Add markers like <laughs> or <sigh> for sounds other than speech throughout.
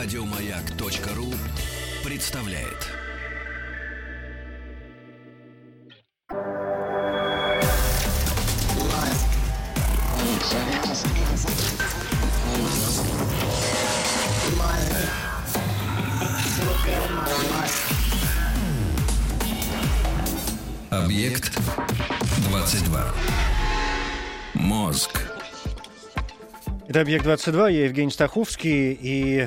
Радиомаяк.ру представляет. Объект 22. Мозг. Это «Объект-22», я Евгений Стаховский, и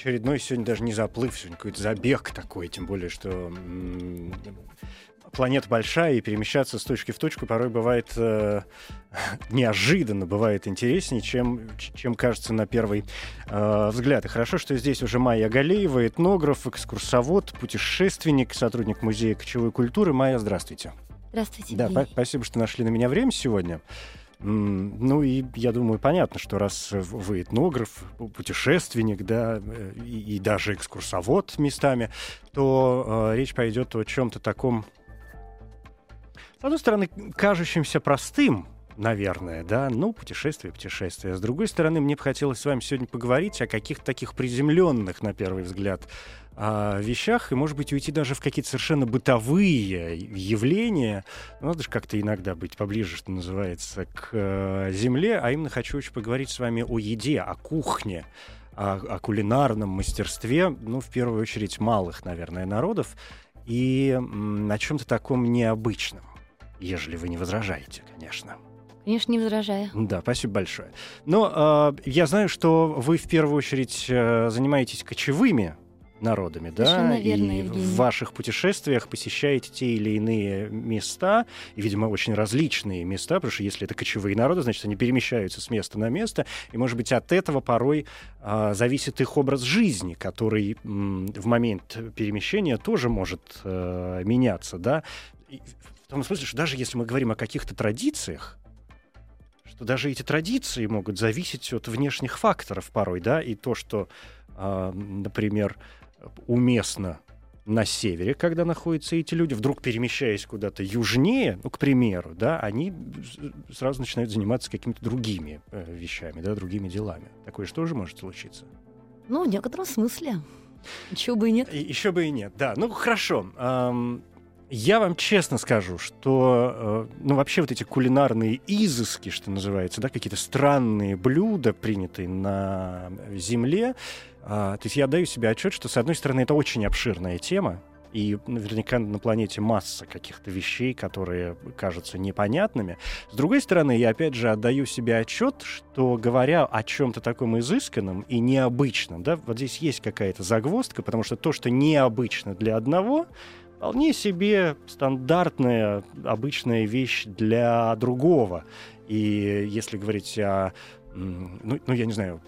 очередной сегодня даже не заплыв, сегодня какой-то забег такой, тем более, что м- планета большая, и перемещаться с точки в точку порой бывает э, <laughs> неожиданно, бывает интереснее, чем, чем кажется на первый э, взгляд. И хорошо, что здесь уже Майя Галеева, этнограф, экскурсовод, путешественник, сотрудник Музея кочевой культуры. Майя, здравствуйте. Здравствуйте, Да, спасибо, что нашли на меня время сегодня. Ну и я думаю, понятно, что раз вы этнограф, путешественник, да, э, и, и даже экскурсовод местами, то э, речь пойдет о чем-то таком, с одной стороны, кажущимся простым, наверное, да, ну, путешествие, путешествие. С другой стороны, мне бы хотелось с вами сегодня поговорить о каких-то таких приземленных, на первый взгляд, а, вещах, и, может быть, уйти даже в какие-то совершенно бытовые явления. Ну, Надо же как-то иногда быть поближе, что называется, к э, земле. А именно хочу очень поговорить с вами о еде, о кухне, о, о кулинарном мастерстве, ну, в первую очередь, малых, наверное, народов, и м, о чем-то таком необычном, ежели вы не возражаете, конечно. Конечно, не возражаю. Да, спасибо большое. Но э, я знаю, что вы в первую очередь э, занимаетесь кочевыми народами, да? Совершенно верно, и Евгений. в ваших путешествиях посещаете те или иные места, и, видимо, очень различные места, потому что если это кочевые народы, значит, они перемещаются с места на место, и, может быть, от этого порой э, зависит их образ жизни, который м, в момент перемещения тоже может э, меняться, да? И в том смысле, что даже если мы говорим о каких-то традициях, что даже эти традиции могут зависеть от внешних факторов порой, да, и то, что, а, например, уместно на севере, когда находятся эти люди, вдруг перемещаясь куда-то южнее, ну, к примеру, да, они сразу начинают заниматься какими-то другими э, вещами, да, другими делами. Такое же тоже может случиться. Ну, в некотором смысле. Чего бы и нет. еще бы и нет, да. Ну, хорошо. Я вам честно скажу, что, э, ну, вообще вот эти кулинарные изыски, что называется, да, какие-то странные блюда, принятые на земле, а, то есть я даю себе отчет, что, с одной стороны, это очень обширная тема, и наверняка на планете масса каких-то вещей, которые кажутся непонятными. С другой стороны, я опять же отдаю себе отчет, что говоря о чем-то таком изысканном и необычном, да, вот здесь есть какая-то загвоздка, потому что то, что необычно для одного, вполне себе стандартная, обычная вещь для другого. И если говорить о, ну, ну я не знаю,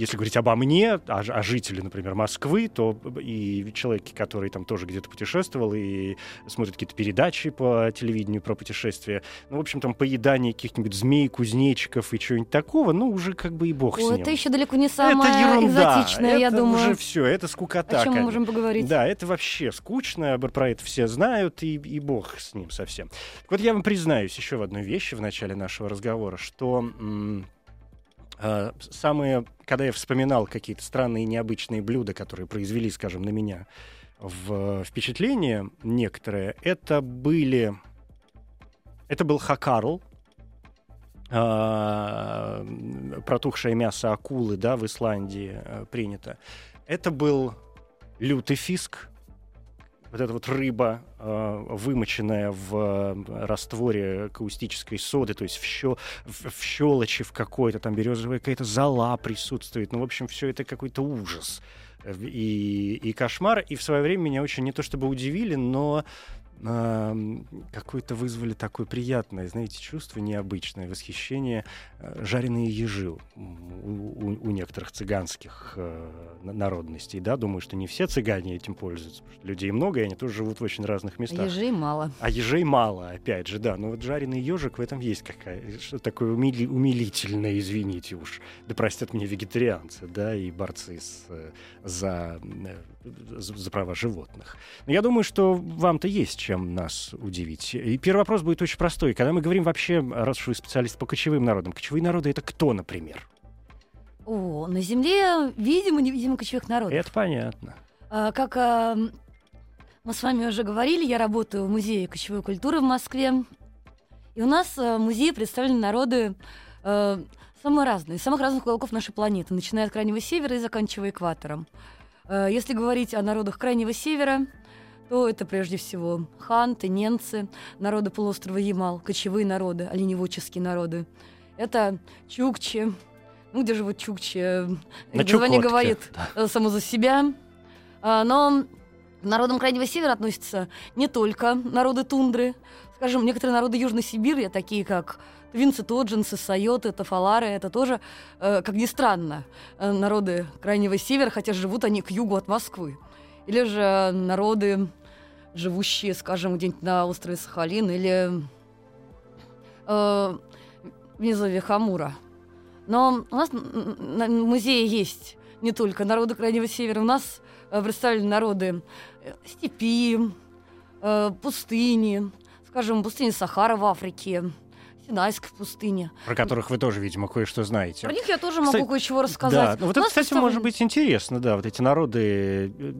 если говорить обо мне, о, о жителе, например, Москвы, то и человеке, который там тоже где-то путешествовал и смотрит какие-то передачи по телевидению про путешествия, ну, в общем, там поедание каких-нибудь змей, кузнечиков и чего-нибудь такого, ну, уже как бы и бог с О, ним. это еще далеко не это самое ерунда. экзотичное, я это думаю. уже все, это скукота. О чем мы можем поговорить? Да, это вообще скучно, про это все знают, и, и бог с ним совсем. Так вот я вам признаюсь еще в одной вещи в начале нашего разговора, что м, самые, когда я вспоминал какие-то странные необычные блюда, которые произвели, скажем, на меня в впечатление некоторые, это были... Это был хакарл, а, протухшее мясо акулы, да, в Исландии э, принято. Это был лютый фиск, вот эта вот рыба, э, вымоченная в э, растворе каустической соды, то есть в, щё- в, щелочи в какой-то, там березовая какая-то зола присутствует. Ну, в общем, все это какой-то ужас э, и, и кошмар. И в свое время меня очень не то чтобы удивили, но какое-то вызвали такое приятное, знаете, чувство необычное, восхищение э, жареные ежи у, у- у некоторых цыганских э, на- народностей, да, думаю, что не все цыгане этим пользуются, потому что людей много, и они тоже живут в очень разных местах. Ежей мало. А ежей мало, опять же, да. Но вот жареный ежик в этом есть какая что такое умили- умилительное, извините уж. Да простят меня вегетарианцы, да, и борцы с, э, за, э, за, за права животных. Но я думаю, что вам-то есть чем нас удивить. И первый вопрос будет очень простой. Когда мы говорим вообще, раз уж вы специалист по кочевым народам, кочевые народы — это кто, например? О, на Земле видимо-невидимо кочевых народов. Это понятно. А, как а, мы с вами уже говорили, я работаю в Музее кочевой культуры в Москве. И у нас а, в музее представлены народы а, самые разные, из самых разных уголков нашей планеты, начиная от Крайнего Севера и заканчивая экватором. А, Если говорить о народах Крайнего Севера, то это прежде всего ханты, ненцы, народы полуострова Ямал, кочевые народы, оленеводческие народы. Это чукчи. Ну, где живут чукчи? э, На Название говорит э, само за себя. А, Но к народам Крайнего Севера относятся не только народы тундры. Скажем, некоторые народы Южной Сибири, такие как твинцы, тоджинцы, сайоты, тафалары, это тоже, э, как ни странно, народы Крайнего Севера, хотя живут они к югу от Москвы. Или же народы, живущие, скажем, где-нибудь на острове Сахалин или э, в низовье Хамура. Но у нас м, м, на музее есть не только народы Крайнего Севера, у нас э, представлены народы э, степи, э, пустыни, скажем, пустыни Сахара в Африке, Синайской пустыни. Про которых вы тоже, видимо, кое-что знаете. Про них я тоже Кстати, могу кое-чего рассказать. Да, ну вот это, кстати, представлен- может быть интересно, да, вот эти народы, э,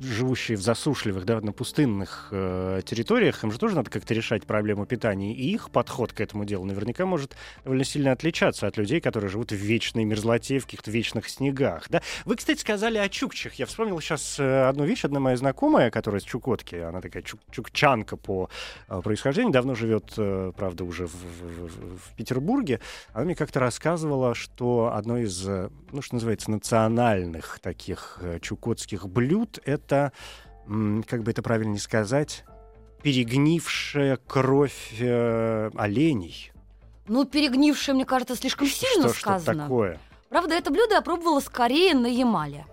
живущие в засушливых, да, на пустынных э, территориях, им же тоже надо как-то решать проблему питания, и их подход к этому делу наверняка может довольно сильно отличаться от людей, которые живут в вечной мерзлоте, в каких-то вечных снегах, да. Вы, кстати, сказали о чукчах. Я вспомнил сейчас э, одну вещь, одна моя знакомая, которая из Чукотки, она такая чук- чукчанка по э, происхождению, давно живет, правда, уже в, в- в- в Петербурге, она мне как-то рассказывала, что одно из, э, ну, что называется, национальных таких э, чукотских блюд — это, как бы это правильно сказать, перегнившая кровь э, оленей. Ну, перегнившее, мне кажется, слишком сильно что, что сказано. такое? Правда, это блюдо я пробовала скорее на Ямале.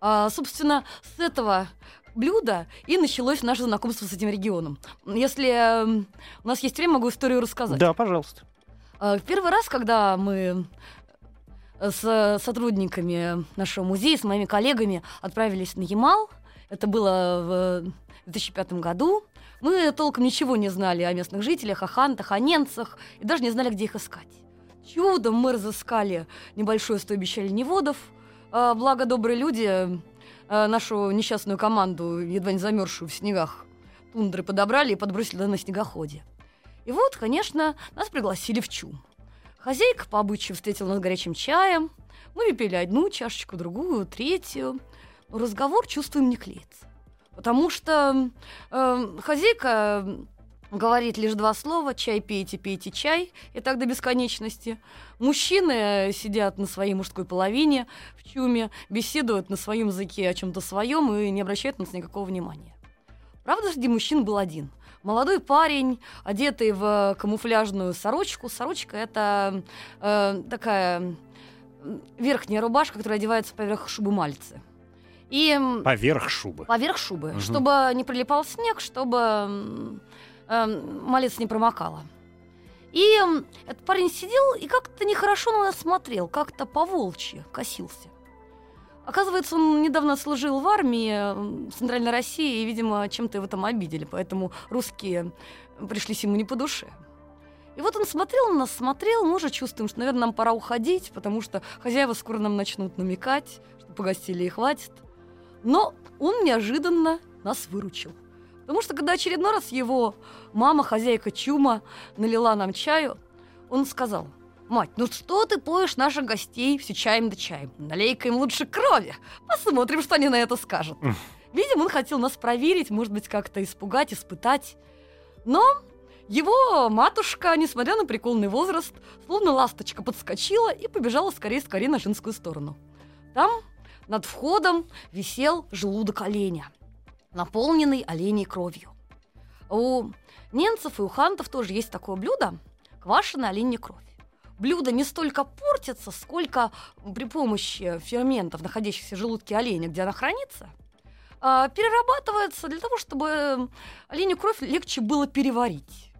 А, собственно, с этого блюда и началось наше знакомство с этим регионом. Если эм, у нас есть время, могу историю рассказать. Да, пожалуйста. В первый раз, когда мы э, с сотрудниками нашего музея, с моими коллегами отправились на Ямал, это было в 2005 году, мы толком ничего не знали о местных жителях, о хантах, о ненцах, и даже не знали, где их искать. Чудом мы разыскали небольшое стойбище оленеводов, а, благо добрые люди э, нашу несчастную команду, едва не замерзшую в снегах, тундры подобрали и подбросили на снегоходе. И вот, конечно, нас пригласили в чум. Хозяйка по обычаю встретила нас горячим чаем. Мы выпили одну чашечку, другую, третью. Но разговор, чувствуем, не клеится. Потому что э, хозяйка говорит лишь два слова «чай пейте, пейте чай» и так до бесконечности. Мужчины сидят на своей мужской половине в чуме, беседуют на своем языке о чем-то своем и не обращают на нас никакого внимания. Правда, среди мужчин был один. Молодой парень, одетый в камуфляжную сорочку. Сорочка это э, такая верхняя рубашка, которая одевается поверх шубы мальцы. И Поверх шубы. поверх шубы, Мгм. чтобы не прилипал снег, чтобы эм, малец не промокала. И м, этот парень сидел и как-то нехорошо на нас смотрел, как-то по-волчьи косился. Оказывается, он недавно служил в армии м, в Центральной России, и, видимо, чем-то его там обидели, поэтому русские пришлись ему не по душе. И вот он смотрел на нас, смотрел, мы уже чувствуем, что, наверное, нам пора уходить, потому что хозяева скоро нам начнут намекать, что погостили и хватит. Но он неожиданно нас выручил. Потому что когда очередной раз его мама, хозяйка Чума, налила нам чаю, он сказал, «Мать, ну что ты поешь наших гостей все чаем да чаем? Налей-ка им лучше крови. Посмотрим, что они на это скажут». Видимо, он хотел нас проверить, может быть, как-то испугать, испытать. Но его матушка, несмотря на приколный возраст, словно ласточка подскочила и побежала скорее-скорее на женскую сторону. Там над входом висел желудок оленя, наполненный оленей кровью. У ненцев и у хантов тоже есть такое блюдо – квашеная оленья кровь. Блюдо не столько портится, сколько при помощи ферментов, находящихся в желудке оленя, где она хранится, а, перерабатывается для того, чтобы оленю кровь легче было переварить.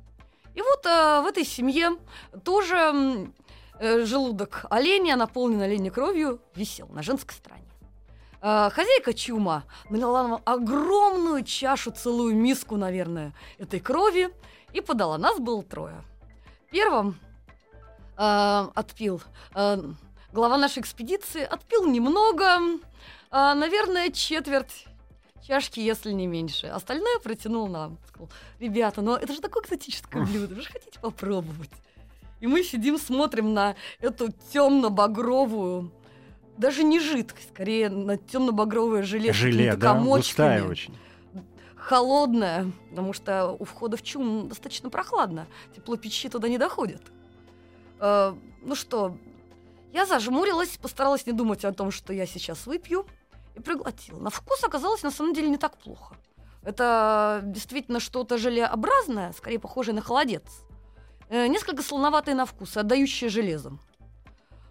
И вот а, в этой семье тоже э, желудок оленя, наполненный оленей кровью, висел на женской стороне. А, Хозяйка Чума налила нам огромную чашу, целую миску, наверное, этой крови и подала. Нас было трое. Первым а, отпил а, глава нашей экспедиции отпил немного, а, наверное, четверть чашки, если не меньше. Остальное протянул нам. Сказал, ребята, ну это же такое экзотическое блюдо, вы же хотите попробовать? И мы сидим, смотрим на эту темно-багровую, даже не жидкость, скорее на темно-багровое желе. Желе, да, густая очень. холодная, потому что у входа в чум достаточно прохладно. Тепло печи туда не доходит. Э, ну что, я зажмурилась, постаралась не думать о том, что я сейчас выпью, и проглотила. На вкус оказалось на самом деле не так плохо. Это действительно что-то желеобразное, скорее похожее на холодец. Э, несколько слоноватое на вкус, отдающее железом.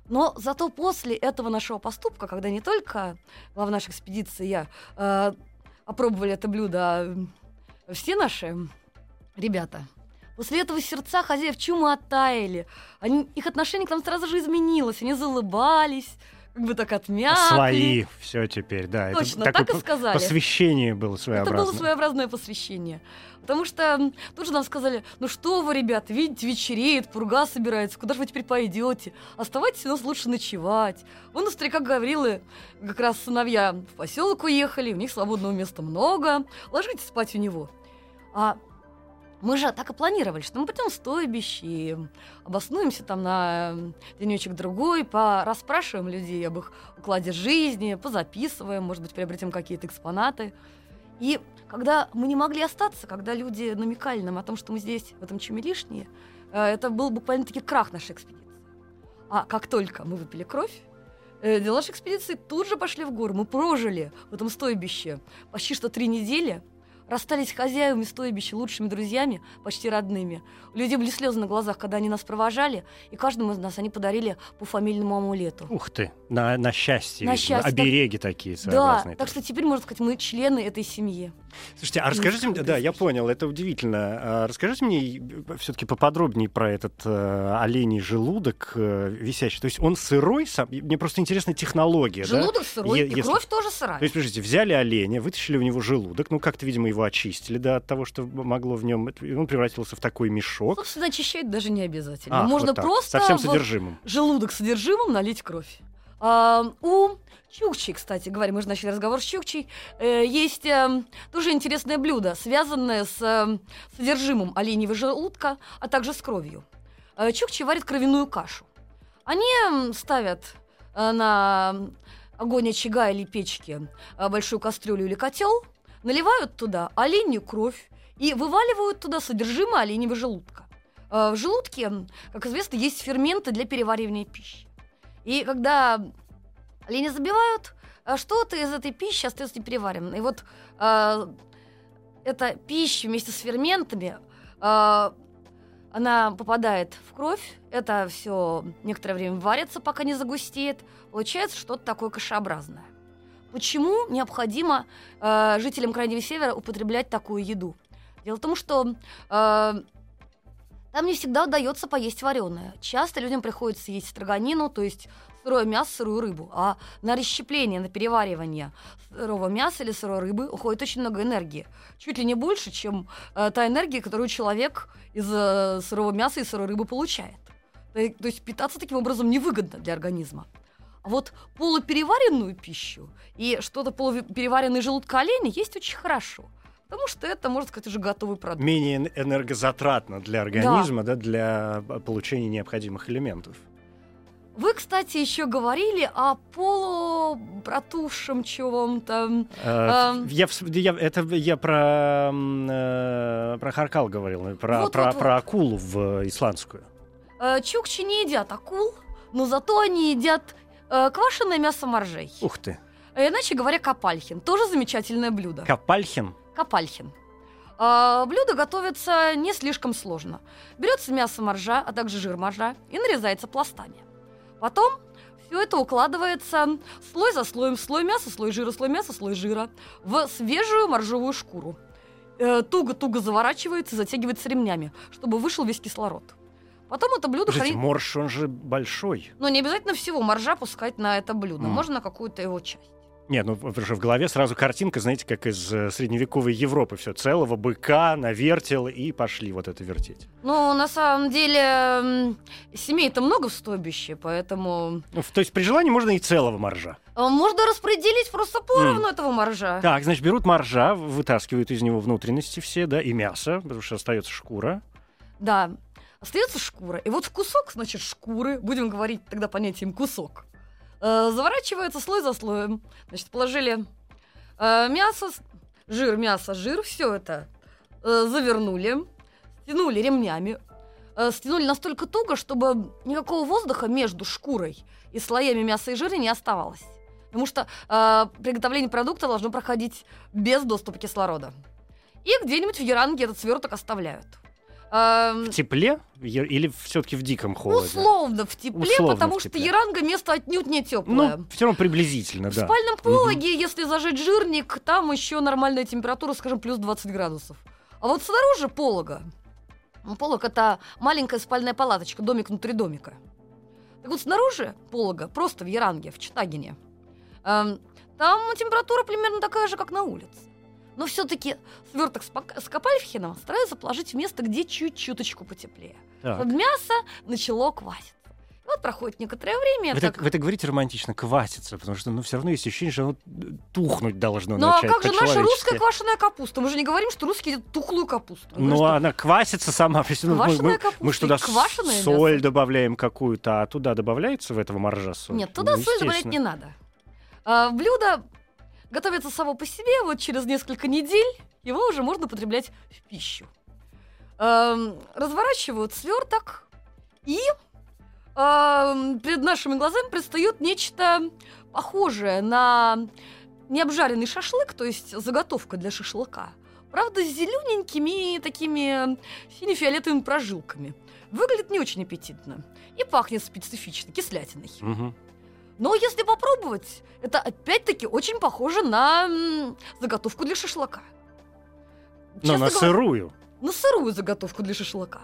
Но зато после этого нашего поступка, когда не только глава нашей экспедиции и я э, опробовали это блюдо, а все наши ребята, после этого сердца хозяев чума оттаяли. Они, их отношение к нам сразу же изменилось. Они заулыбались, как бы так отмякли. Свои, все теперь, да. это Точно, такое так и сказали. Посвящение было Это своеобразное. было своеобразное посвящение. Потому что тут же нам сказали, ну что вы, ребята, видите, вечереет, пурга собирается, куда же вы теперь пойдете? Оставайтесь у нас лучше ночевать. Вон у старика Гаврилы как раз сыновья в поселок уехали, у них свободного места много, ложитесь спать у него. А мы же так и планировали, что мы пойдем в стойбище, обоснуемся там на денечек другой, порасспрашиваем людей об их укладе жизни, позаписываем, может быть, приобретем какие-то экспонаты. И когда мы не могли остаться, когда люди намекали нам о том, что мы здесь, в этом чуме лишние, э, это был буквально-таки крах нашей экспедиции. А как только мы выпили кровь, э, дела нашей экспедиции тут же пошли в гору. Мы прожили в этом стойбище почти что три недели, расстались хозяевами стойбища, лучшими друзьями, почти родными. У людей были слезы на глазах, когда они нас провожали, и каждому из нас они подарили по фамильному амулету. Ух ты, на, на счастье. На счастье, Обереги такие Да, своеобразные. так что теперь, можно сказать, мы члены этой семьи. Слушайте, а расскажите мне, да, я понял, это удивительно. А Расскажите мне все-таки поподробнее про этот э, оленей желудок э, висящий. То есть он сырой сам? Мне просто интересна технология, да? Желудок сырой, Е- и если- кровь тоже сырая. То есть, подождите, взяли оленя, вытащили у него желудок, ну, как-то, видимо, его очистили, да, от того, что могло в нем, он превратился в такой мешок. Собственно, очищать даже не обязательно. Ах, Можно вот так, просто Со всем в содержимым. желудок содержимым налить кровь. А, у Чукчи, кстати говоря, мы же начали разговор с Чукчей, э, есть э, тоже интересное блюдо, связанное с э, содержимым оленьего желудка, а также с кровью. Э, Чукчи варят кровяную кашу. Они м, ставят э, на огонь очага или печки э, большую кастрюлю или котел, наливают туда оленью кровь и вываливают туда содержимое оленьего желудка. Э, В желудке, как известно, есть ферменты для переваривания пищи. И когда олени забивают, э, что-то из этой пищи остается непереваренной. И вот э, эта пища вместе с ферментами, э, она попадает в кровь, это все некоторое время варится, пока не загустеет. Получается что-то такое кашеобразное. Почему необходимо э, жителям Крайнего Севера употреблять такую еду? Дело в том, что э, там не всегда удается поесть вареное. Часто людям приходится есть строганину, то есть сырое мясо, сырую рыбу. А на расщепление, на переваривание сырого мяса или сырой рыбы уходит очень много энергии. Чуть ли не больше, чем э, та энергия, которую человек из э, сырого мяса и сырой рыбы получает. То, то есть питаться таким образом невыгодно для организма. А вот полупереваренную пищу и что-то полупереваренное желудка оленя есть очень хорошо. Потому что это, можно сказать, уже готовый продукт. Менее эн- энергозатратно для организма, да, для э, получения необходимых элементов. Вы, кстати, еще говорили о полупротухшем чем-то. Э, Эм. Я, я- это я про, э, про Харкал говорил, про, Вот, про, вот, про акулу в исландскую. Э, Чукчи не едят акул, но зато они едят э, квашеное мясо моржей. Ух ты. А Иначе говоря, капальхин. Тоже замечательное блюдо. Капальхин. Капальхин. А, блюдо готовится не слишком сложно. Берется мясо моржа, а также жир моржа и нарезается пластами. Потом все это укладывается слой за слоем, слой мяса, слой жира, слой мяса, слой жира в свежую моржовую шкуру. Э, Туго-туго заворачивается и затягивается ремнями, чтобы вышел весь кислород. Потом это блюдо Подождите, хранить... морж, он же большой. Но не обязательно всего моржа пускать на это блюдо. М. Можно на какую-то его часть. Нет, ну потому что в голове сразу картинка, знаете, как из э, средневековой Европы. Все, целого быка навертел и пошли вот это вертеть. Ну, на самом деле, семей-то много в стойбище, поэтому Ну, то есть при желании можно и целого моржа. э, можно распределить просто поровну этого моржа. Так, значит, берут моржа, вытаскивают из него внутренности все, да, и мясо, потому что остается шкура. Да. Остается шкура. И вот кусок, значит, шкуры, будем говорить тогда понятием кусок, э, заворачивается слой за слоем. Значит, положили э, мясо, жир, мясо, жир, все это э, завернули, стянули ремнями, э, стянули настолько туго, чтобы никакого воздуха между шкурой и слоями мяса и жира не оставалось. Потому что э, приготовление продукта должно проходить без доступа кислорода. И где-нибудь в Яранге этот сверток оставляют. В тепле или все-таки в диком холоде? Условно в тепле, Условно потому в что тепле. Яранга место отнюдь не теплое. Ну, все равно приблизительно, в да. спальном пологе, если зажечь жирник, там еще нормальная температура, скажем, плюс 20 градусов. А вот снаружи полога. ну, Полог это маленькая спальная палаточка, домик внутри домика. Так вот, снаружи полога, просто в Яранге, в Читагине, эм, там температура примерно такая же, как на улице. Но все-таки сверток с, Копальфхеном стараются положить в место, где чуть-чуточку потеплее. Так. Мясо начало кваситься. Вот проходит некоторое время. Вы так- так, вы так говорите романтично, квасится, потому что, ну, все равно есть ощущение, что оно тухнуть должно Ну а начать как же наша русская квашеная капуста? Мы же не говорим, что русские едят тухлую капусту. Мы Ну, говорим, что она квасится сама. <laughs> Ну, мы- Квашеная мы, капуста мы что соль мясо. добавляем какую-то, а туда добавляется в этого моржа соль? Нет, туда Ну, соль добавлять не надо. А, блюдо готовится само по себе, вот через несколько недель его уже можно потреблять в пищу. Эм, разворачивают сверток, и эм, перед нашими глазами предстает нечто похожее на необжаренный шашлык, то есть заготовка для шашлыка. Правда, с зелененькими такими сине-фиолетовыми прожилками. Выглядит не очень аппетитно. И пахнет специфично, кислятиной. Мгм. Но если попробовать, это опять-таки очень похоже на м, заготовку для шашлыка. Но Честно на говоря, сырую. на сырую заготовку для шашлыка.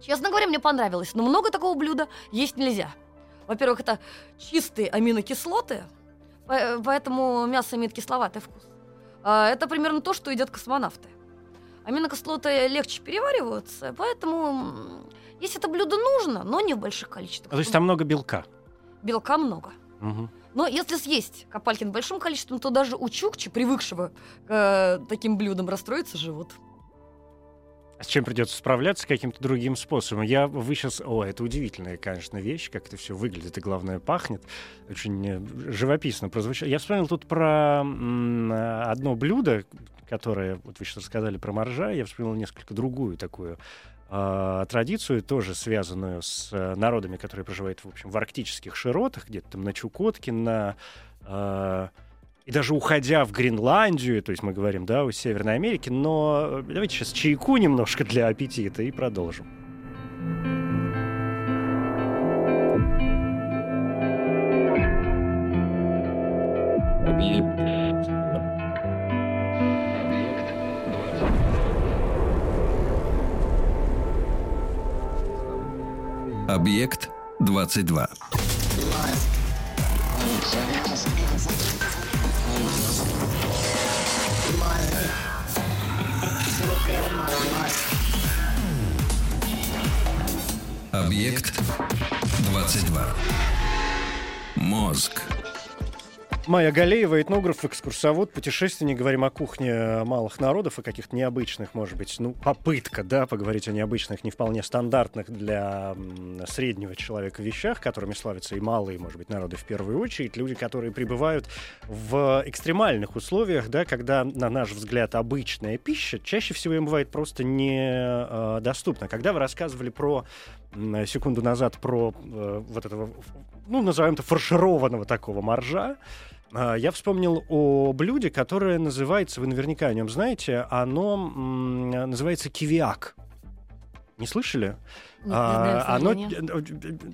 Честно говоря, мне понравилось, но много такого блюда есть нельзя. Во-первых, это чистые аминокислоты, по- поэтому мясо имеет кисловатый вкус. А Это примерно то, что едят космонавты. Аминокислоты легче перевариваются, поэтому м, если это блюдо нужно, но не в больших количествах. А, То есть там много белка. Белка много. Мгм. Но если съесть копалькин большим количеством, то даже у чукчи, привыкшего к э, таким блюдам, расстроится живот. А с чем придется справляться каким-то другим способом? Я, вы сейчас... О, это удивительная, конечно, вещь, как это все выглядит и, главное, пахнет. Очень э, живописно прозвучало. Я вспомнил тут про одно блюдо, которое, вот вы сейчас рассказали про моржа, я вспомнил несколько другую такую э, традицию, тоже связанную с э, народами, которые проживают, в общем, в арктических широтах, где-то там на Чукотке, на... э, и даже уходя в Гренландию, то есть мы говорим, да, о Северной Америке, но э, давайте сейчас чайку немножко для аппетита и продолжим. Объект 22. Объект 22. Мозг. Майя Галеева, этнограф, экскурсовод, путешественник. Говорим о кухне малых народов и каких-то необычных, может быть, ну, попытка, да, поговорить о необычных, не вполне стандартных для среднего человека вещах, которыми славятся и малые, может быть, народы в первую очередь. Люди, которые пребывают в экстремальных условиях, да, когда, на наш взгляд, обычная пища чаще всего им бывает просто недоступна. Когда вы рассказывали про секунду назад про э, вот этого, ну, назовем это фаршированного такого моржа, я вспомнил о блюде, которое называется, вы наверняка о нем знаете, оно называется кивиак. Не слышали? Не- не знаю, к А, оно сожалению.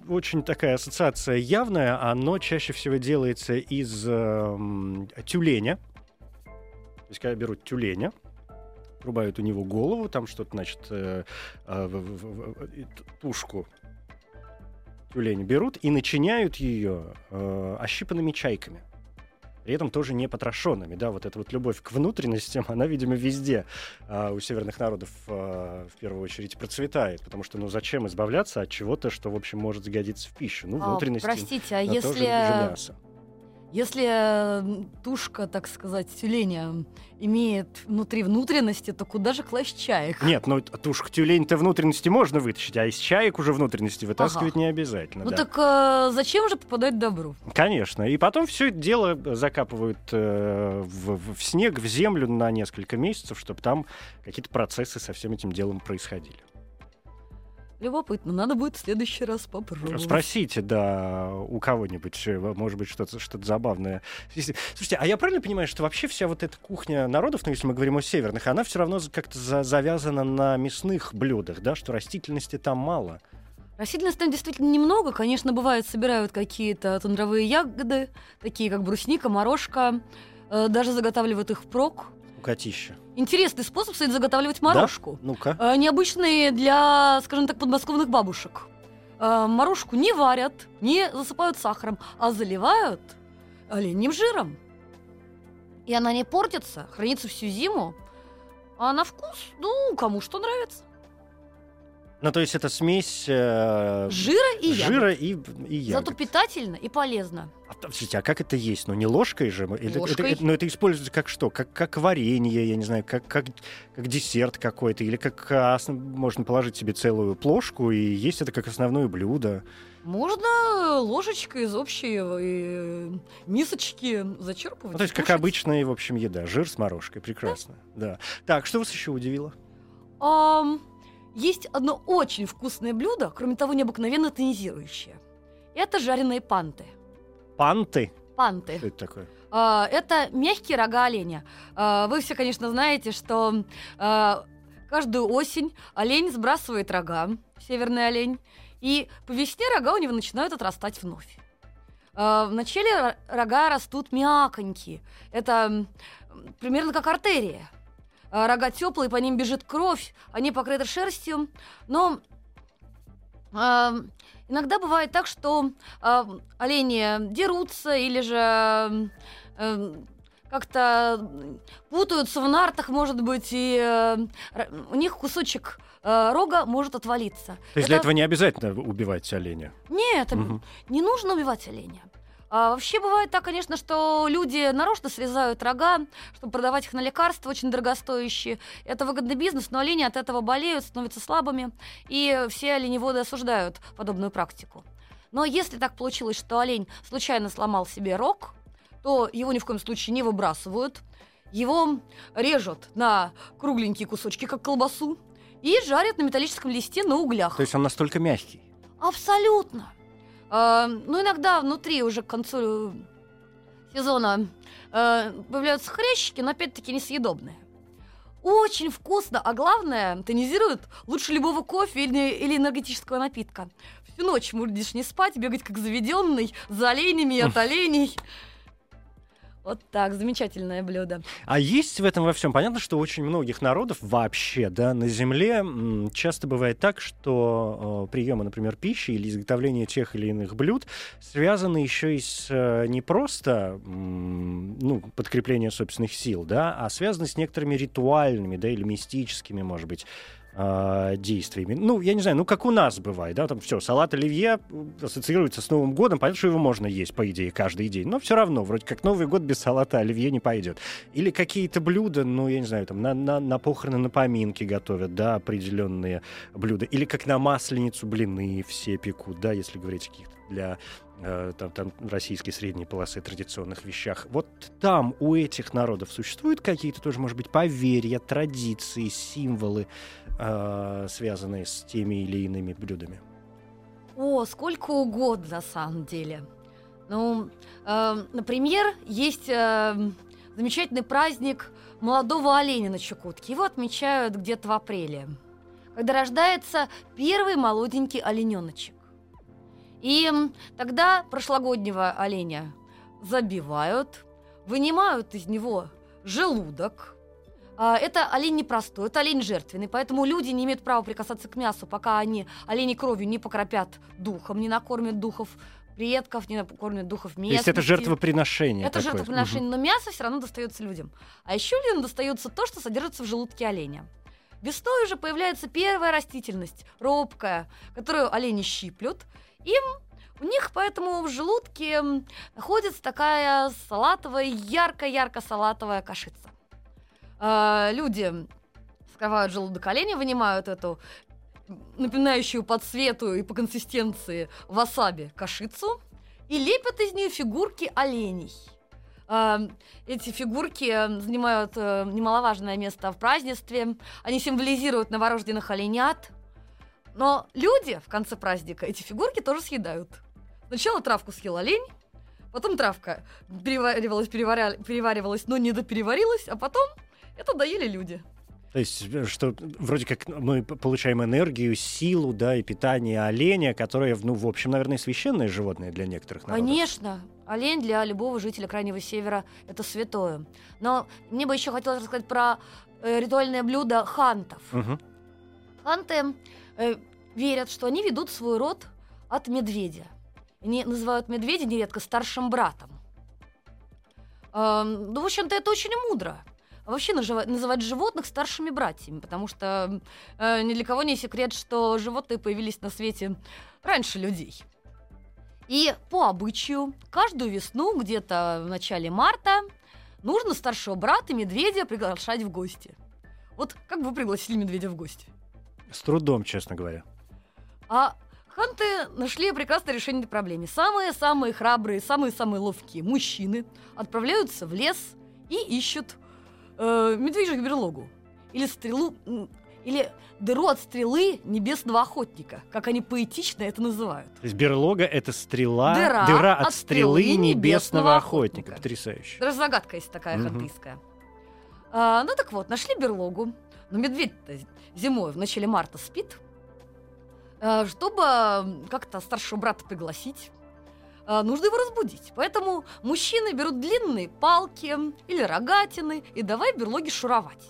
э, очень такая ассоциация явная. Оно чаще всего делается из эм, тюленя. То есть, когда берут тюленя, рубают у него голову, там что-то, значит, э, э, в- в- тушку тюленя берут и начиняют ее э, ощипанными чайками. При этом тоже не потрошенными, да, вот эта вот любовь к внутренностям, она, видимо, везде а, у северных народов а, в первую очередь процветает, потому что, ну, зачем избавляться от чего-то, что, в общем, может сгодиться в пищу? Ну, А, внутренности, простите, а тоже если. Если э, тушка, так сказать, тюленя имеет внутри внутренности, то куда же класть чаек? Нет, ну тушку тюлень-то внутренности можно вытащить, а из чаек уже внутренности вытаскивать не обязательно. Ну да. так э, зачем же попадать добру? Конечно. И потом все это дело закапывают э, в- в снег, в землю на несколько месяцев, чтобы там какие-то процессы со всем этим делом происходили. Любопытно, надо будет в следующий раз попробовать. Спросите, да, у кого-нибудь, э, может быть, что-то что забавное. Слушайте, а я правильно понимаю, что вообще вся вот эта кухня народов, ну, если мы говорим о северных, она все равно как-то за- завязана на мясных блюдах, да, что растительности там мало? Растительности там действительно немного. Конечно, бывает, собирают какие-то тундровые ягоды, такие как брусника, морожка. э, даже заготавливают их впрок. Укатища. Интересный способ, кстати, заготавливать морожку. Ну-ка. Э, необычные для, скажем так, подмосковных бабушек. Э, морожку не варят, не засыпают сахаром, а заливают оленьим жиром. И она не портится, хранится всю зиму. А на вкус, ну, кому что нравится. Ну, то есть это смесь э, Жира и ягод. жира и, и ягод. Зато питательно и полезно. А, подождите, а как это есть? Ну, не ложкой же? Или это- Ложкой. это- но это используется как что? Как, как варенье, я не знаю, как, как, как десерт какой-то? Или как а, основ- можно положить себе целую плошку и есть это как основное блюдо? Можно ложечкой из общей э, мисочки зачерпывать. Ну, то есть как кушать. обычная, в общем, еда. Жир с морожкой. Прекрасно. Да. Так, что вас еще удивило? Ам, есть одно очень вкусное блюдо, кроме того, необыкновенно тонизирующее. Это жареные панты. Панты? Панты. Что это такое? А, это мягкие рога оленя. А, вы все, конечно, знаете, что а, каждую осень олень сбрасывает рога, северный олень, и по весне рога у него начинают отрастать вновь. Вначале ро- рога растут мяконькие. Это примерно как артерия. А, Рога теплые, по ним бежит кровь, они покрыты шерстью, но а, иногда бывает так, что а, олени дерутся или же как-то путаются в нартах, может быть, и э, у них кусочек э, рога может отвалиться. То есть для этого не обязательно убивать оленя? Нет, Мгм. не нужно убивать оленя. А вообще бывает так, конечно, что люди нарочно срезают рога, чтобы продавать их на лекарства, очень дорогостоящие. Это выгодный бизнес, но олени от этого болеют, становятся слабыми, и все оленеводы осуждают подобную практику. Но если так получилось, что олень случайно сломал себе рог, то его ни в коем случае не выбрасывают, его режут на кругленькие кусочки, как колбасу, и жарят на металлическом листе на углях. То есть он настолько мягкий? Абсолютно. А, ну, иногда внутри уже к концу сезона э, появляются хрящики, но опять-таки несъедобные. Очень вкусно, а главное, тонизирует лучше любого кофе или, или энергетического напитка. Всю ночь будешь не спать, бегать как заведенный, за оленями и от оленей. Вот так, замечательное блюдо. А есть в этом во всем? Понятно, что у очень многих народов вообще, да, на Земле часто бывает так, что э, приемы, например, пищи или изготовление тех или иных блюд связаны еще и с э, не просто м, ну, подкреплением собственных сил, да, а связаны с некоторыми ритуальными, да, или мистическими, может быть, э, действиями. Ну, я не знаю, ну, как у нас бывает, да, там все, салат оливье ассоциируется с Новым годом, понятно, что его можно есть, по идее, каждый день, но все равно, вроде как Новый год без салата оливье не пойдет. Или какие-то блюда, ну, я не знаю, там, на, на, на похороны, на поминки готовят, да, определенные блюда. Или как на масленицу блины все пекут, да, если говорить о каких-то для э, там, там российской средней полосы традиционных вещах. Вот там у этих народов существуют какие-то тоже, может быть, поверья, традиции, символы, связанные с теми или иными блюдами? О, сколько угодно на самом деле. Ну, э, например, есть э, замечательный праздник молодого оленя на Чукотке. Его отмечают где-то в апреле, когда рождается первый молоденький олененочек. И тогда прошлогоднего оленя забивают, вынимают из него желудок. А, Это олень непростой, это олень жертвенный, поэтому люди не имеют права прикасаться к мясу, пока они оленей кровью не покропят духом, не накормят духов. предков, не накормят духов То местности. есть это жертвоприношение. Это такое. жертвоприношение, но мясо все равно достается людям. А еще людям достается то, что содержится в желудке оленя. Весной уже появляется первая растительность, робкая, которую олени щиплют. Им у них поэтому в желудке находится такая салатовая, ярко-ярко салатовая кашица. А, люди скрывают желудок оленя, вынимают эту напоминающую по цвету и по консистенции васаби кашицу и лепят из нее фигурки оленей. А, Эти фигурки занимают э, немаловажное место в празднестве. Они символизируют новорожденных оленят. Но люди в конце праздника эти фигурки тоже съедают. Сначала травку съел олень, потом травка переваривалась, переваривалась, но не допереварилась, а потом это доели люди. То есть, э, что вроде как мы получаем энергию, силу, да, и питание оленя, которое, ну, в общем, наверное, священное животное для некоторых народов. Конечно, олень для любого жителя Крайнего Севера это святое. Но мне бы еще хотелось рассказать про э, ритуальное блюдо хантов. Мгм. Ханты э, верят, что они ведут свой род от медведя. Они называют медведя нередко старшим братом. Эм, ну, в общем-то, это очень мудро. А Вообще называть животных старшими братьями, потому что э, ни для кого не секрет, что животные появились на свете раньше людей. И по обычаю, каждую весну, где-то в начале марта, нужно старшего брата медведя приглашать в гости. Вот как бы вы пригласили медведя в гости? С трудом, честно говоря. А ханты нашли прекрасное решение этой проблемы. Самые-самые храбрые, самые-самые ловкие мужчины отправляются в лес и ищут э, медвежью берлогу. Или стрелу, или дыру от стрелы небесного охотника, как они поэтично это называют. То есть берлога — это стрела, Дыра от, от стрелы стрелы небесного небесного охотника. охотника. Потрясающе. Даже загадка есть такая Мгм. хантыйская. А, ну так вот, нашли берлогу. Но медведь-то зимой в начале марта спит. А, чтобы как-то старшего брата пригласить, нужно его разбудить. Поэтому мужчины берут длинные палки или рогатины и давай в берлоге шуровать.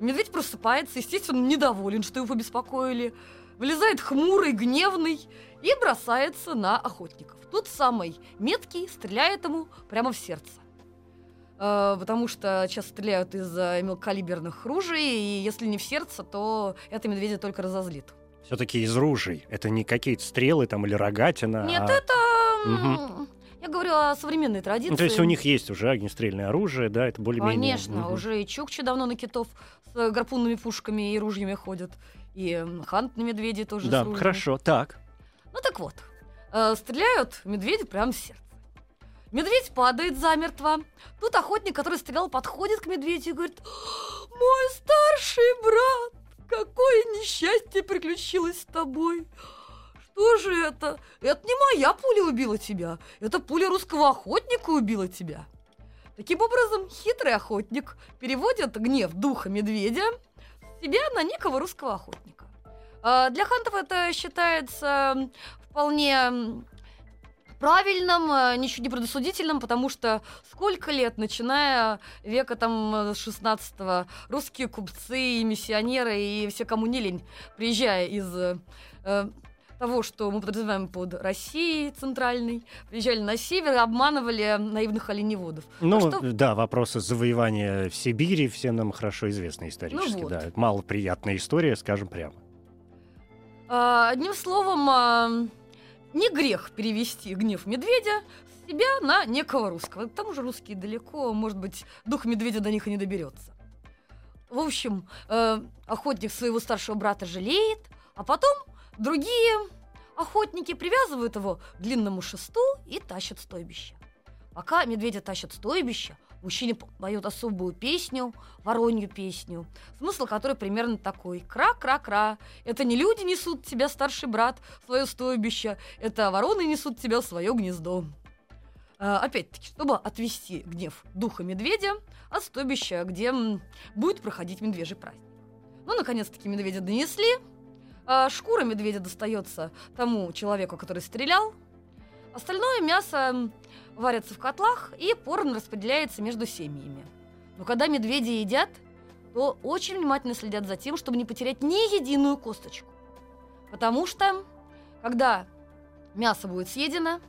Медведь просыпается, естественно, недоволен, что его побеспокоили. Вылезает хмурый, гневный и бросается на охотников. Тут самый меткий стреляет ему прямо в сердце. Э, Потому что сейчас стреляют из э, мелкокалиберных ружей, и если не в сердце, то это медведя только разозлит. Все-таки из ружей. Это не какие-то стрелы там или рогатина. Нет, а- это... Я говорю о современной традиции. Ну, то есть у них есть уже огнестрельное оружие, да, это более-менее... Конечно, Мгм. уже и чукчи давно на китов с э, гарпунными пушками и ружьями ходят. И хант на медведей тоже Да, хорошо, так. Ну так вот, э, стреляют медведю прямо в сердце. Медведь падает замертво. Тут охотник, который стрелял, подходит к медведю и говорит, «Мой старший брат, какое несчастье приключилось с тобой! Что же это? Это не моя пуля убила тебя, это пуля русского охотника убила тебя». Таким образом, хитрый охотник переводит гнев духа медведя с себя на некого русского охотника. А, Для хантов это считается вполне правильным, э, ничего не предосудительным, потому что сколько лет, начиная века там э, 16 русские купцы и миссионеры и все, кому не лень, приезжая из э, э, того, что мы подразумеваем под Россией центральной, приезжали на север и обманывали наивных оленеводов. Ну, что- да, вопросы завоевания в Сибири всем нам хорошо известны исторически, Ну вот. да. Малоприятная история, скажем прямо. А, Одним словом, а, не грех перевести гнев медведя с себя на некого русского. К тому же русские далеко, может быть, дух медведя до них и не доберется. В общем, э, охотник своего старшего брата жалеет, а потом другие охотники привязывают его к длинному шесту и тащат стойбище. Пока медведя тащат стойбище, мужчине п- поют особую песню, воронью песню, смысл которой примерно такой. Кра-кра-кра. Это не люди несут тебя, старший брат, в свое стойбище, это вороны несут тебя в свое гнездо. А, опять-таки, чтобы отвести гнев духа медведя от стойбища, где будет проходить медвежий праздник. Ну, наконец-таки медведя донесли. А, шкура медведя достается тому человеку, который стрелял. Остальное мясо варится в котлах и поровну распределяется между семьями. Но когда медведи едят, то очень внимательно следят за тем, чтобы не потерять ни единую косточку. Потому что, когда мясо будет съедено,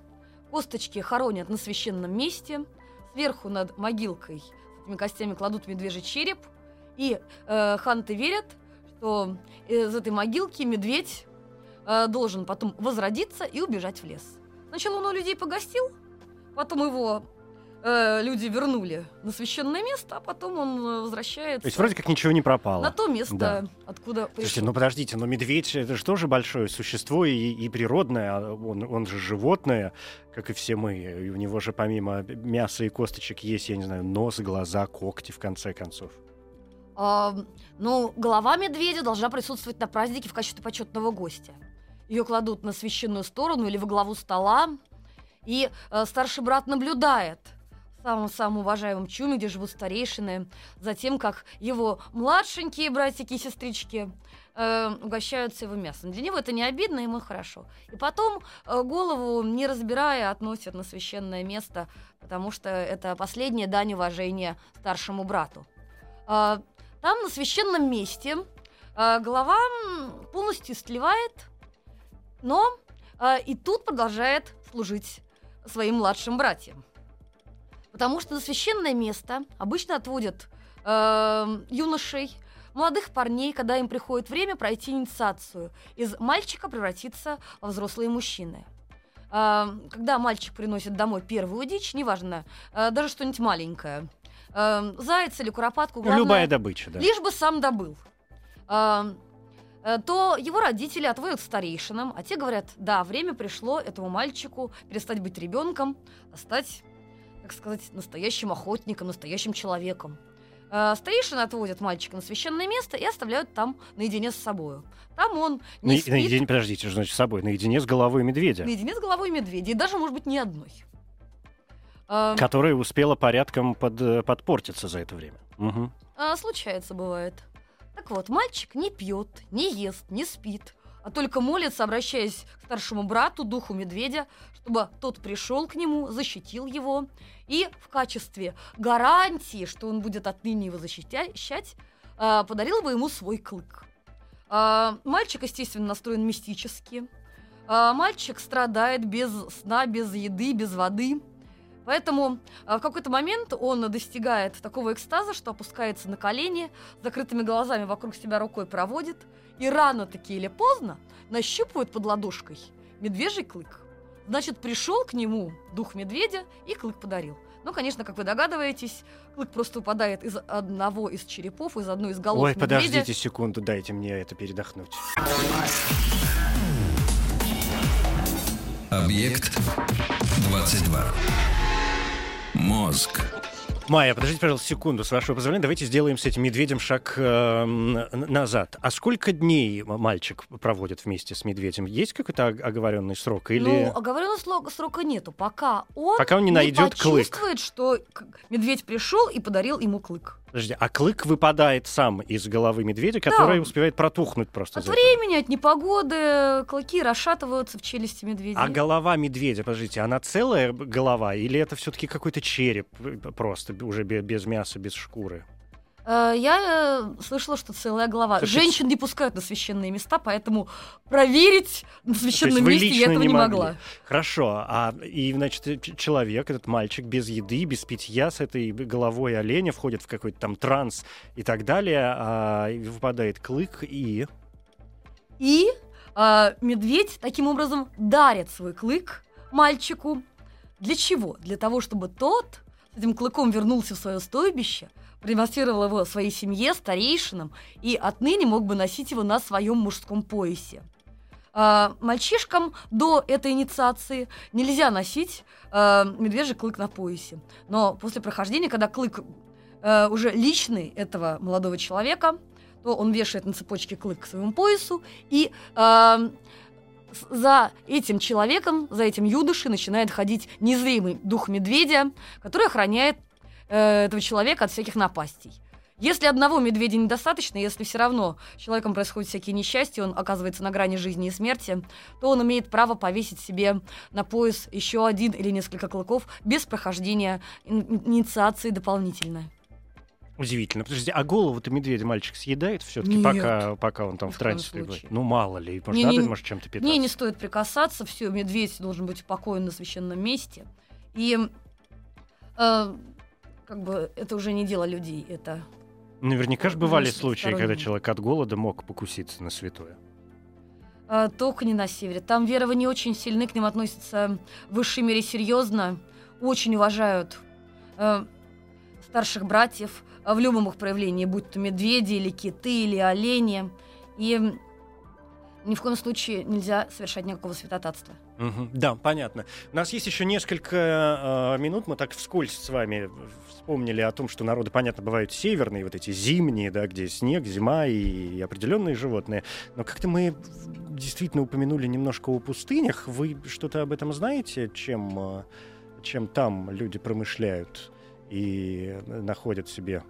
Косточки хоронят на священном месте. Сверху над могилкой этими костями кладут медвежий череп. И э, ханты верят, что из этой могилки медведь э, должен потом возродиться и убежать в лес. Сначала он у людей погостил, потом его э, люди вернули на священное место, а потом он э, возвращается То есть вроде как ничего не пропало. на то место, Да. откуда Слушайте, пришел. ну подождите, но медведь это же тоже большое существо и, и природное, а он, он же животное, как и все мы. И у него же помимо мяса и косточек есть, я не знаю, нос, глаза, когти, в конце концов. А, ну, голова медведя должна присутствовать на празднике в качестве почетного гостя. Ее кладут на священную сторону или во главу стола, и э, старший брат наблюдает в самом-самом уважаемом чуме, где живут старейшины, за тем, как его младшенькие братики и сестрички э, угощаются его мясом. Для него это не обидно, ему хорошо. И потом э, голову, не разбирая, относят на священное место, потому что это последняя дань уважения старшему брату. А, Там, на священном месте, а, голова полностью истлевает, но а, и тут продолжает служить своим младшим братьям. Потому что на священное место обычно отводят э, юношей, молодых парней, когда им приходит время пройти инициацию, из мальчика превратиться во взрослые мужчины. А, Когда мальчик приносит домой первую дичь, неважно, э, даже что-нибудь маленькое, э, заяц или куропатку, главное, любая добыча, да. лишь бы сам добыл. А, э, то его родители отводят старейшинам, а те говорят, да, время пришло этому мальчику перестать быть ребенком, а стать, так сказать, настоящим охотником, настоящим человеком. А, Старейшины отводят мальчика на священное место и оставляют там наедине с собой. Там он не На- спит, наедине, подождите, что значит с собой? Наедине с головой медведя, наедине с головой медведя, и даже, может быть, ни одной. А, которая успела порядком под, э, подпортиться за это время. Мгм. А, случается, бывает. Так вот, мальчик не пьет, не ест, не спит, а только молится, обращаясь к старшему брату, духу медведя, чтобы тот пришел к нему, защитил его, и в качестве гарантии, что он будет отныне его защищать, а, подарил бы ему свой клык. А, Мальчик, естественно, настроен мистически. А, Мальчик страдает без сна, без еды, без воды. Поэтому а, в какой-то момент он достигает такого экстаза, что опускается на колени, закрытыми глазами вокруг себя рукой проводит, и рано-таки или поздно нащупывает под ладошкой медвежий клык. Значит, пришел к нему дух медведя и клык подарил. Ну, конечно, как вы догадываетесь, клык просто выпадает из одного из черепов, из одной из голов Ой, медведя. подождите секунду, дайте мне это передохнуть. Объект 22. Мозг. Майя, подождите, пожалуйста, секунду, с вашего позволения. Давайте сделаем с этим медведем шаг э, назад. А сколько дней мальчик проводит вместе с медведем? Есть какой-то ог- оговоренный срок? Или... Ну, оговоренного срока нету, пока он Пока он не найдет клык. почувствует, что к- медведь пришел и подарил ему клык. Подожди, а клык выпадает сам из головы медведя, который успевает протухнуть просто От времени, от непогоды клыки расшатываются в челюсти медведя. А голова медведя, подождите, она целая голова или это все-таки какой-то череп э, просто уже бе- без мяса, без шкуры? Э, Я э, слышала, что целая голова. Слушайте, Женщин не пускают на священные места, поэтому проверить на священном месте я этого не не, могли? могла. Хорошо, а и значит э, человек, этот мальчик без еды, без питья, с этой головой оленя входит в какой-то там транс и так далее, а, и выпадает клык и И э, медведь таким образом дарит свой клык мальчику. Для чего? Для того, чтобы тот с этим клыком вернулся в свое стойбище, продемонстрировал его своей семье, старейшинам, и отныне мог бы носить его на своем мужском поясе. А, мальчишкам до этой инициации нельзя носить а, медвежий клык на поясе. Но после прохождения, когда клык а, уже личный этого молодого человека, то он вешает на цепочке клык к своему поясу, и а, за этим человеком, за этим юношей начинает ходить незримый дух медведя, который охраняет э, этого человека от всяких напастей. Если одного медведя недостаточно, если все равно с человеком происходят всякие несчастья, он оказывается на грани жизни и смерти, то он имеет право повесить себе на пояс еще один или несколько клыков без прохождения ин- инициации дополнительно. Удивительно. Подожди, а голову-то медведя мальчик съедает все-таки, пока, пока он там в в трансе случае. Ну, мало ли, может, Не, надо, не, может, чем-то питаться? Не, не стоит прикасаться, все, медведь должен быть упокоен на священном месте. И э, как бы это уже не дело людей, это Наверняка же бывали случаи, когда человек от голода мог покуситься на святое. э, только не на севере. Там верования очень сильны, к ним относятся в высшей мере серьезно, очень уважают э, старших братьев э, в любом их проявлении, будь то медведи или киты или олени. И ни в коем случае нельзя совершать никакого святотатства. Да, понятно. У нас есть еще несколько э, минут. Мы так вскользь с вами вспомнили о том, что народы, понятно, бывают северные, вот эти зимние, да, где снег, зима и определенные животные. Но как-то мы действительно упомянули немножко о пустынях. Вы что-то об этом знаете, чем, э, чем там люди промышляют и э, находят себе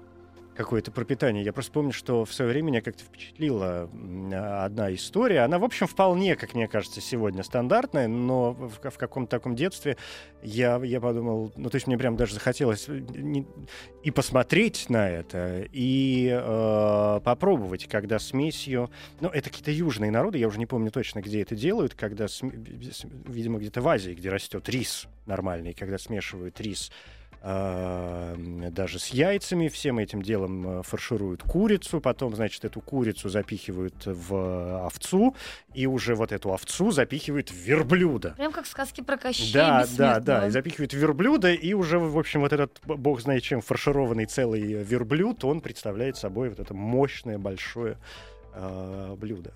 какое-то пропитание. Я просто помню, что в свое время меня как-то впечатлила одна история. Она, в общем, вполне, как мне кажется, сегодня стандартная, но в, в каком-то таком детстве я, я подумал, ну, то есть мне прям даже захотелось э, не- и посмотреть на это, и э, попробовать, когда смесью... Ну, это какие-то южные народы, я уже не помню точно, где это делают, когда, см- видимо, где-то в Азии, где растет рис нормальный, когда смешивают рис даже с яйцами, всем этим делом э, фаршируют курицу, потом, значит, эту курицу запихивают в овцу, и уже вот эту овцу запихивают в верблюда. Прям как сказки про Кощея Да, да, да, и запихивают в верблюда, и уже, в общем, вот этот, бог знает чем, фаршированный целый э, верблюд, он представляет собой вот это мощное большое э, блюдо.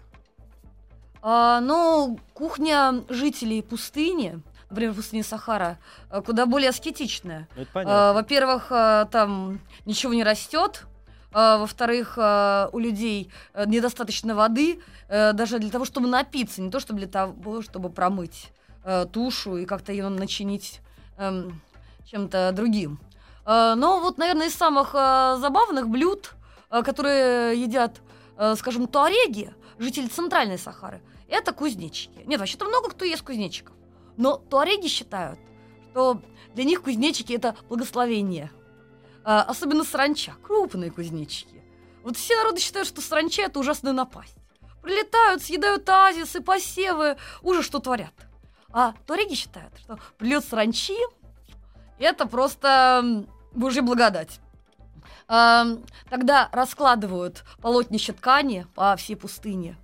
А, ну, кухня жителей пустыни, например, пустыни Сахара, э, куда более аскетичная. Ну, А, понятно. Во-первых, а, там ничего не растет. Во-вторых, у людей э, недостаточно воды, э, даже для того, чтобы напиться, не то чтобы для того, чтобы промыть э, тушу и как-то ее начинить эм, чем-то другим. Но вот, наверное, из самых забавных блюд, которые едят, э, скажем, туареги, жители Центральной Сахары, это кузнечики. Нет, вообще-то много кто ест кузнечиков. Но туареги считают, что для них кузнечики это благословение. А, особенно саранча, крупные кузнечики. Вот все народы считают, что саранча это ужасная напасть. Прилетают, съедают оазисы, посевы, ужас, что творят. А туареги считают, что прилет саранчи, это просто божья благодать. Тогда раскладывают полотнище ткани по всей пустыне.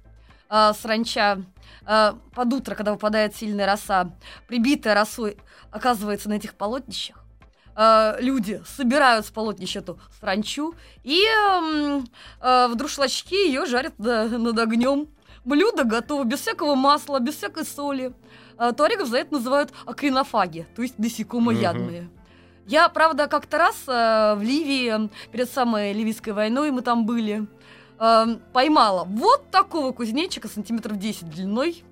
А, Саранча а, под утро, когда выпадает сильная роса, прибитая росой, оказывается на этих полотнищах. А, Люди собирают с полотнища эту саранчу и м, а, в друшлачке ее жарят на- над огнем. Блюдо готово, без всякого масла, без всякой соли. А, Туарегов за это называют акринофаги, то есть насекомоядные. Я, правда, как-то раз э, в Ливии, перед самой Ливийской войной мы там были, э, поймала вот такого кузнечика, сантиметров 10 длиной,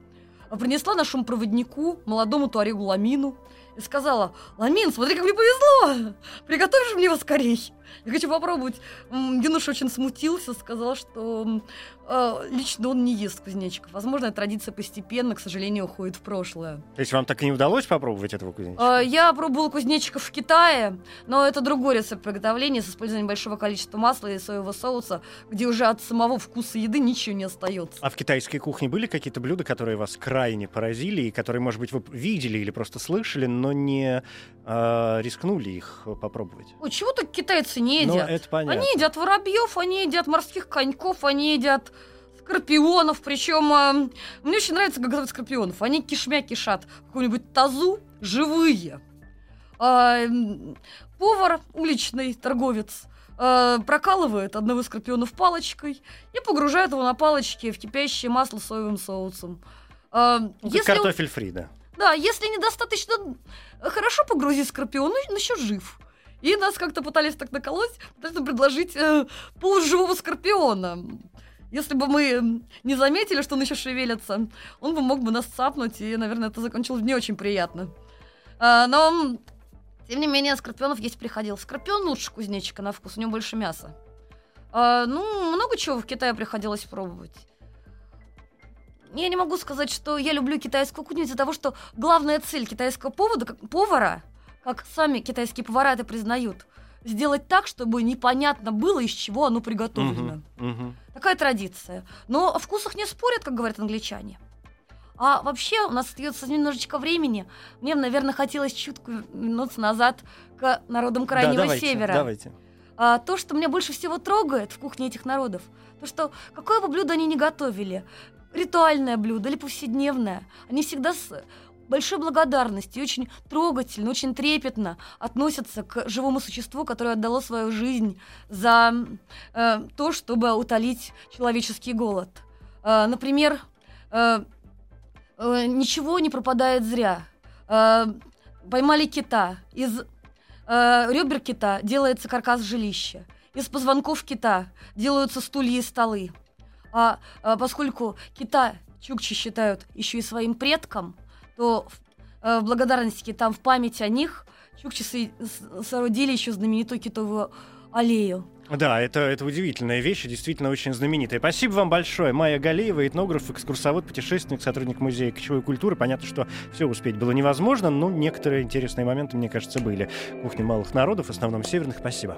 принесла нашему проводнику, молодому туарегу Ламину, и сказала, Ламин, смотри, как мне повезло, приготовь же мне его скорей. Я хочу попробовать. Юноша очень смутился, сказал, что э, лично он не ест кузнечиков. Возможно, традиция постепенно, к сожалению, уходит в прошлое. То есть вам так и не удалось попробовать этого кузнечика? Э, Я пробовала кузнечиков в Китае, но это другой рецепт приготовления с использованием большого количества масла и соевого соуса, где уже от самого вкуса еды ничего не остается. А в китайской кухне были какие-то блюда, которые вас крайне поразили, и которые, может быть, вы видели или просто слышали, но не э, рискнули их попробовать? Ой, чего так китайцы не Ну, едят? это понятно. Они едят воробьев, они едят морских коньков, они едят скорпионов. Причем э, мне очень нравится, как готовят скорпионов. Они кишмя кишат в каком-нибудь тазу живые. М, повар, уличный торговец, э, прокалывает одного из скорпионов палочкой и погружает его на палочке в кипящее масло с соевым соусом. Ну, как если картофель фри, да. да, если недостаточно хорошо погрузить скорпион, он еще жив. И нас как-то пытались так наколоть, пытались предложить э, полуживого скорпиона. Если бы мы не заметили, что он еще шевелится, он бы мог бы нас цапнуть, и, наверное, это закончилось не очень приятно. А, но, тем не менее, скорпионов есть приходилось. Скорпион лучше кузнечика на вкус, у него больше мяса. А, ну, много чего в Китае приходилось пробовать. Я не могу сказать, что я люблю китайскую кухню из-за того, что главная цель китайского повода, повара, как сами китайские повара это признают, сделать так, чтобы непонятно было, из чего оно приготовлено. Мгм. Такая традиция. Но о вкусах не спорят, как говорят англичане. А вообще у нас остается немножечко времени. Мне, наверное, хотелось чутку вернуться назад к народам Да, Крайнего давайте, Севера. Давайте. А, то, что меня больше всего трогает в кухне этих народов, то, что какое бы блюдо они ни готовили, ритуальное блюдо или повседневное, они всегда с большой благодарностью и очень трогательно, очень трепетно относятся к живому существу, которое отдало свою жизнь за э, то, чтобы утолить человеческий голод. Э, например, э, э, ничего не пропадает зря. Э, поймали кита. Из э, ребер кита делается каркас жилища. Из позвонков кита делаются стулья и столы. А, а поскольку кита чукчи считают еще и своим предком, то в, э, в благодарность китам, в память о них, чукчи со- с- соорудили еще знаменитую китовую аллею. Да, это, это удивительная вещь, и действительно очень знаменитая. Спасибо вам большое. Майя Галеева, этнограф, экскурсовод, путешественник, сотрудник Музея кочевой культуры. Понятно, что все успеть было невозможно, но некоторые интересные моменты, мне кажется, были. Кухня малых народов, в основном северных. Спасибо.